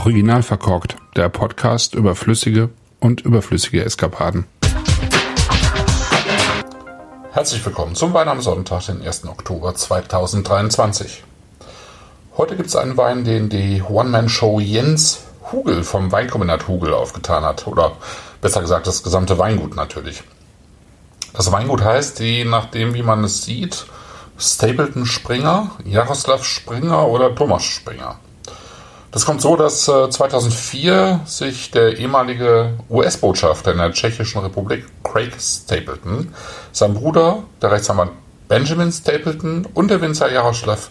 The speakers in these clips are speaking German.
Original verkorkt, der Podcast über flüssige und überflüssige Eskapaden. Herzlich willkommen zum Wein am Sonntag, den 1. Oktober 2023. Heute gibt es einen Wein, den die One-Man-Show Jens Hugel vom Weinkombinat Hugel aufgetan hat. Oder besser gesagt, das gesamte Weingut natürlich. Das Weingut heißt, je nachdem, wie man es sieht, Stapleton Springer, Jaroslav Springer oder Thomas Springer. Das kommt so, dass 2004 sich der ehemalige US-Botschafter in der Tschechischen Republik, Craig Stapleton, sein Bruder, der Rechtsanwalt Benjamin Stapleton und der Winzer Jaroslav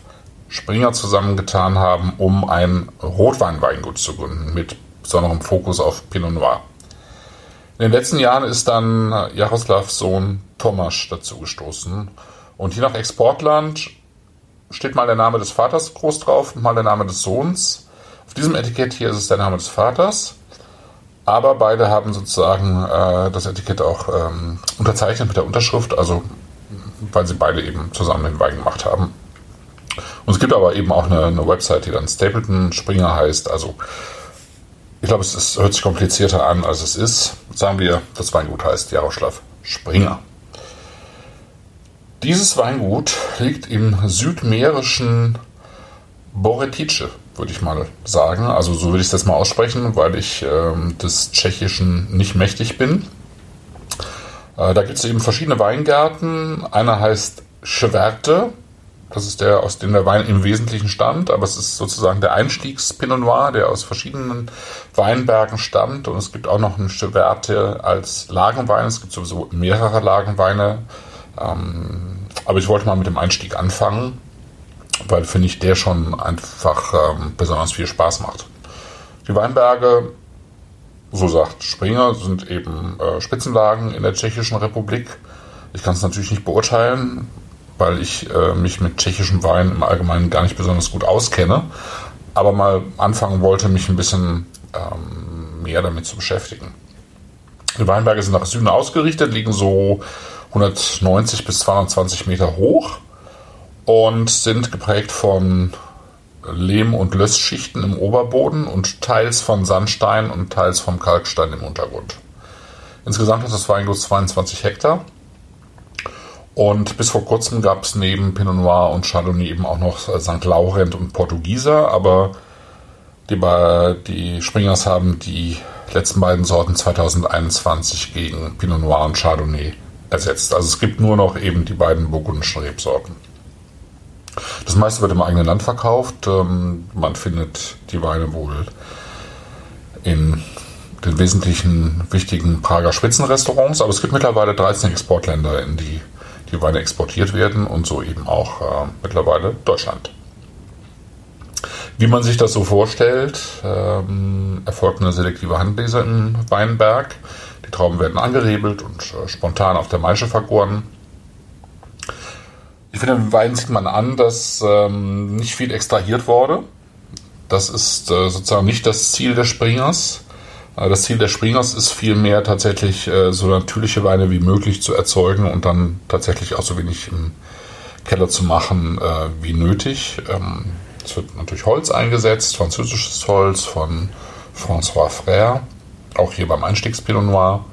Springer zusammengetan haben, um ein Rotweinweingut zu gründen, mit besonderem Fokus auf Pinot Noir. In den letzten Jahren ist dann Jaroslavs Sohn Tomasz dazugestoßen. Und je nach Exportland steht mal der Name des Vaters groß drauf und mal der Name des Sohns. Auf diesem Etikett hier ist es der Name des Vaters. Aber beide haben sozusagen äh, das Etikett auch ähm, unterzeichnet mit der Unterschrift, also weil sie beide eben zusammen den Wein gemacht haben. Und es gibt aber eben auch eine, eine Website, die dann Stapleton Springer heißt. Also ich glaube, es ist, hört sich komplizierter an, als es ist. Sagen wir, das Weingut heißt Jaroslav Springer. Dieses Weingut liegt im südmährischen Boretice, würde ich mal sagen. Also so würde ich das mal aussprechen, weil ich ähm, des Tschechischen nicht mächtig bin. Äh, da gibt es eben verschiedene Weingärten. Einer heißt Schwerte, das ist der, aus dem der Wein im Wesentlichen stammt, aber es ist sozusagen der Einstiegs-Pinot Noir, der aus verschiedenen Weinbergen stammt. Und es gibt auch noch eine Cheverte als Lagenwein. Es gibt sowieso mehrere Lagenweine. Ähm, aber ich wollte mal mit dem Einstieg anfangen, weil, finde ich, der schon einfach ähm, besonders viel Spaß macht. Die Weinberge, so sagt Springer, sind eben äh, Spitzenlagen in der Tschechischen Republik. Ich kann es natürlich nicht beurteilen, weil ich äh, mich mit tschechischem Wein im Allgemeinen gar nicht besonders gut auskenne, aber mal anfangen wollte, mich ein bisschen ähm, mehr damit zu beschäftigen. Die Weinberge sind nach Süden ausgerichtet, liegen so 190 bis 220 Meter hoch und sind geprägt von Lehm- und Lössschichten im Oberboden und teils von Sandstein und teils vom Kalkstein im Untergrund. Insgesamt hat das Weingut 22 Hektar und bis vor kurzem gab es neben Pinot Noir und Chardonnay eben auch noch äh, St. Laurent und Portugieser, aber die, die Springers haben die letzten beiden Sorten 2021 gegen Pinot Noir und Chardonnay ersetzt. Also es gibt nur noch eben die beiden burgundischen Rebsorten. Das meiste wird im eigenen Land verkauft. Ähm, man findet die Weine wohl in den wesentlichen wichtigen Prager Spitzenrestaurants, aber es gibt mittlerweile 13 Exportländer, in die die Weine exportiert werden und so eben auch äh, mittlerweile Deutschland. Wie man sich das so vorstellt, ähm, erfolgt eine selektive Handlese in Weinberg. Die Trauben werden angerebelt und äh, spontan auf der Maische vergoren. Ich finde, im Wein sieht man an, dass ähm, nicht viel extrahiert wurde. Das ist äh, sozusagen nicht das Ziel des Springers. Äh, das Ziel des Springers ist vielmehr tatsächlich äh, so natürliche Weine wie möglich zu erzeugen und dann tatsächlich auch so wenig im Keller zu machen äh, wie nötig. Ähm, es wird natürlich Holz eingesetzt, französisches Holz von François Frère, auch hier beim Einstiegspinot Noir.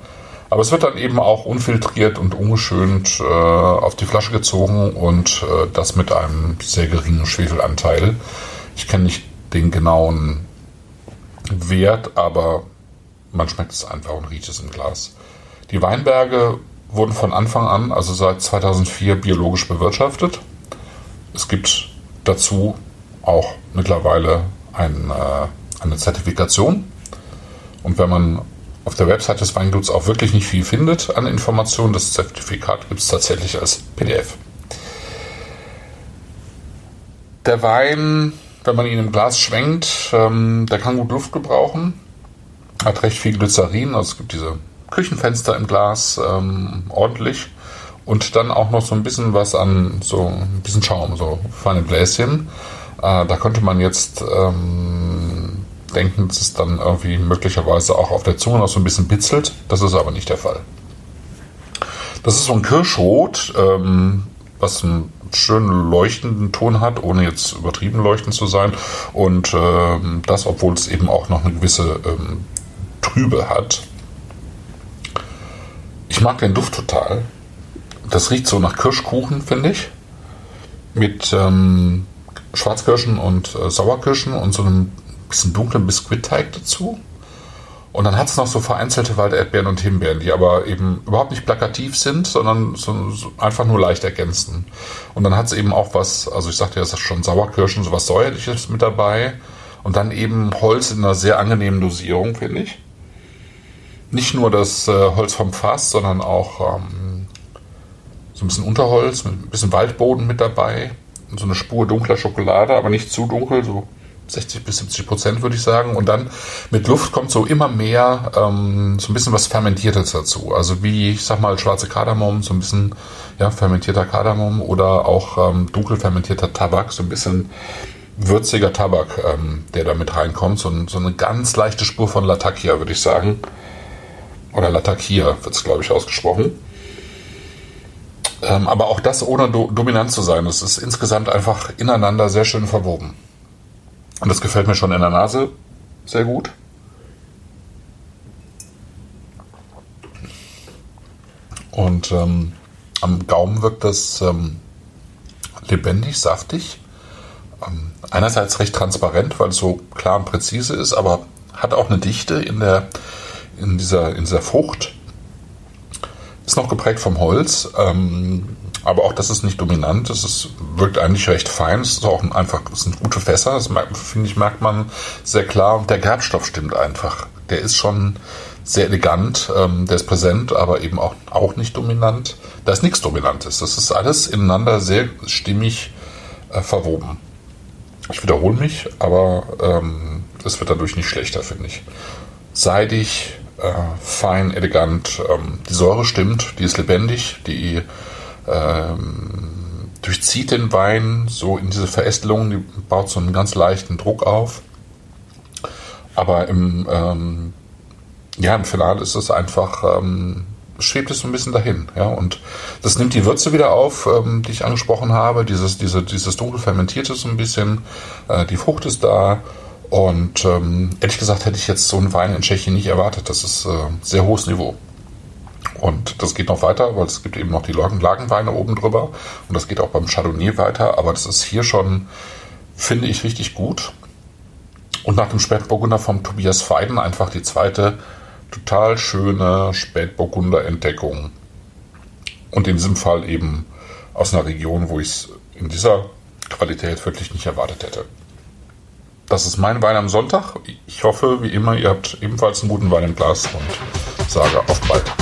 Aber es wird dann eben auch unfiltriert und ungeschönt äh, auf die Flasche gezogen und äh, das mit einem sehr geringen Schwefelanteil. Ich kenne nicht den genauen Wert, aber man schmeckt es einfach und riecht es im Glas. Die Weinberge wurden von Anfang an, also seit 2004, biologisch bewirtschaftet. Es gibt dazu auch mittlerweile ein, äh, eine Zertifikation. Und wenn man auf der Website des Weinguts auch wirklich nicht viel findet an Informationen, das Zertifikat gibt es tatsächlich als PDF. Der Wein, wenn man ihn im Glas schwenkt, ähm, der kann gut Luft gebrauchen hat recht viel Glycerin, also es gibt diese Küchenfenster im Glas, ähm, ordentlich. Und dann auch noch so ein bisschen was an, so ein bisschen Schaum, so feine Gläschen. Äh, da könnte man jetzt ähm, denken, dass es dann irgendwie möglicherweise auch auf der Zunge noch so ein bisschen bitzelt. Das ist aber nicht der Fall. Das ist so ein Kirschrot, ähm, was einen schönen leuchtenden Ton hat, ohne jetzt übertrieben leuchtend zu sein. Und ähm, das, obwohl es eben auch noch eine gewisse ähm, Trübe hat. Ich mag den Duft total. Das riecht so nach Kirschkuchen, finde ich. Mit ähm, Schwarzkirschen und äh, Sauerkirschen und so einem bisschen dunklen Biskuitteig dazu. Und dann hat es noch so vereinzelte Walderdbeeren und Himbeeren, die aber eben überhaupt nicht plakativ sind, sondern so, so einfach nur leicht ergänzen. Und dann hat es eben auch was, also ich sagte ja, das ist schon Sauerkirschen, so was Säuerliches mit dabei. Und dann eben Holz in einer sehr angenehmen Dosierung, finde ich. Nicht nur das äh, Holz vom Fass, sondern auch ähm, so ein bisschen Unterholz, mit ein bisschen Waldboden mit dabei. Und so eine Spur dunkler Schokolade, aber nicht zu dunkel, so 60 bis 70 Prozent, würde ich sagen. Und dann mit Luft kommt so immer mehr ähm, so ein bisschen was Fermentiertes dazu. Also wie, ich sag mal, schwarze Kardamom, so ein bisschen ja, fermentierter Kardamom oder auch ähm, dunkel fermentierter Tabak, so ein bisschen würziger Tabak, ähm, der da mit reinkommt. So, so eine ganz leichte Spur von Latakia, würde ich sagen. Oder Latakia wird es, glaube ich, ausgesprochen. Ähm, aber auch das ohne do dominant zu sein. Es ist insgesamt einfach ineinander sehr schön verwoben. Und das gefällt mir schon in der Nase sehr gut. Und ähm, am Gaumen wirkt das ähm, lebendig, saftig. Ähm, einerseits recht transparent, weil es so klar und präzise ist, aber hat auch eine Dichte in, der, in, dieser, in dieser Frucht. Ist noch geprägt vom Holz. Ähm, aber auch das ist nicht dominant. Es ist, wirkt eigentlich recht fein. Es ist auch ein, einfach, es sind gute Fässer. Das finde ich, merkt man sehr klar. Und der Gerbstoff stimmt einfach. Der ist schon sehr elegant. Ähm, der ist präsent, aber eben auch, auch nicht dominant. Da ist nichts Dominantes. Das ist alles ineinander sehr stimmig äh, verwoben. Ich wiederhole mich, aber ähm, es wird dadurch nicht schlechter, finde ich. Seidig, äh, fein, elegant. Ähm, die Säure stimmt, die ist lebendig, die ähm, durchzieht den Wein so in diese Verästelung, die baut so einen ganz leichten Druck auf. Aber im, ähm, ja, im Finale ist es einfach, ähm, schwebt es so ein bisschen dahin. Ja? Und das nimmt die Würze wieder auf, ähm, die ich angesprochen habe. Dieses, diese, dieses dunkel fermentierte so ein bisschen. Äh, die Frucht ist da. Und ähm, ehrlich gesagt hätte ich jetzt so einen Wein in Tschechien nicht erwartet. Das ist äh, sehr hohes Niveau. Und das geht noch weiter, weil es gibt eben noch die Lagenweine oben drüber. Und das geht auch beim Chardonnay weiter. Aber das ist hier schon, finde ich, richtig gut. Und nach dem Spätburgunder vom Tobias Feiden einfach die zweite total schöne Spätburgunder-Entdeckung. Und in diesem Fall eben aus einer Region, wo ich es in dieser Qualität wirklich nicht erwartet hätte. Das ist mein Wein am Sonntag. Ich hoffe, wie immer, ihr habt ebenfalls einen guten Wein im Glas und sage auf bald.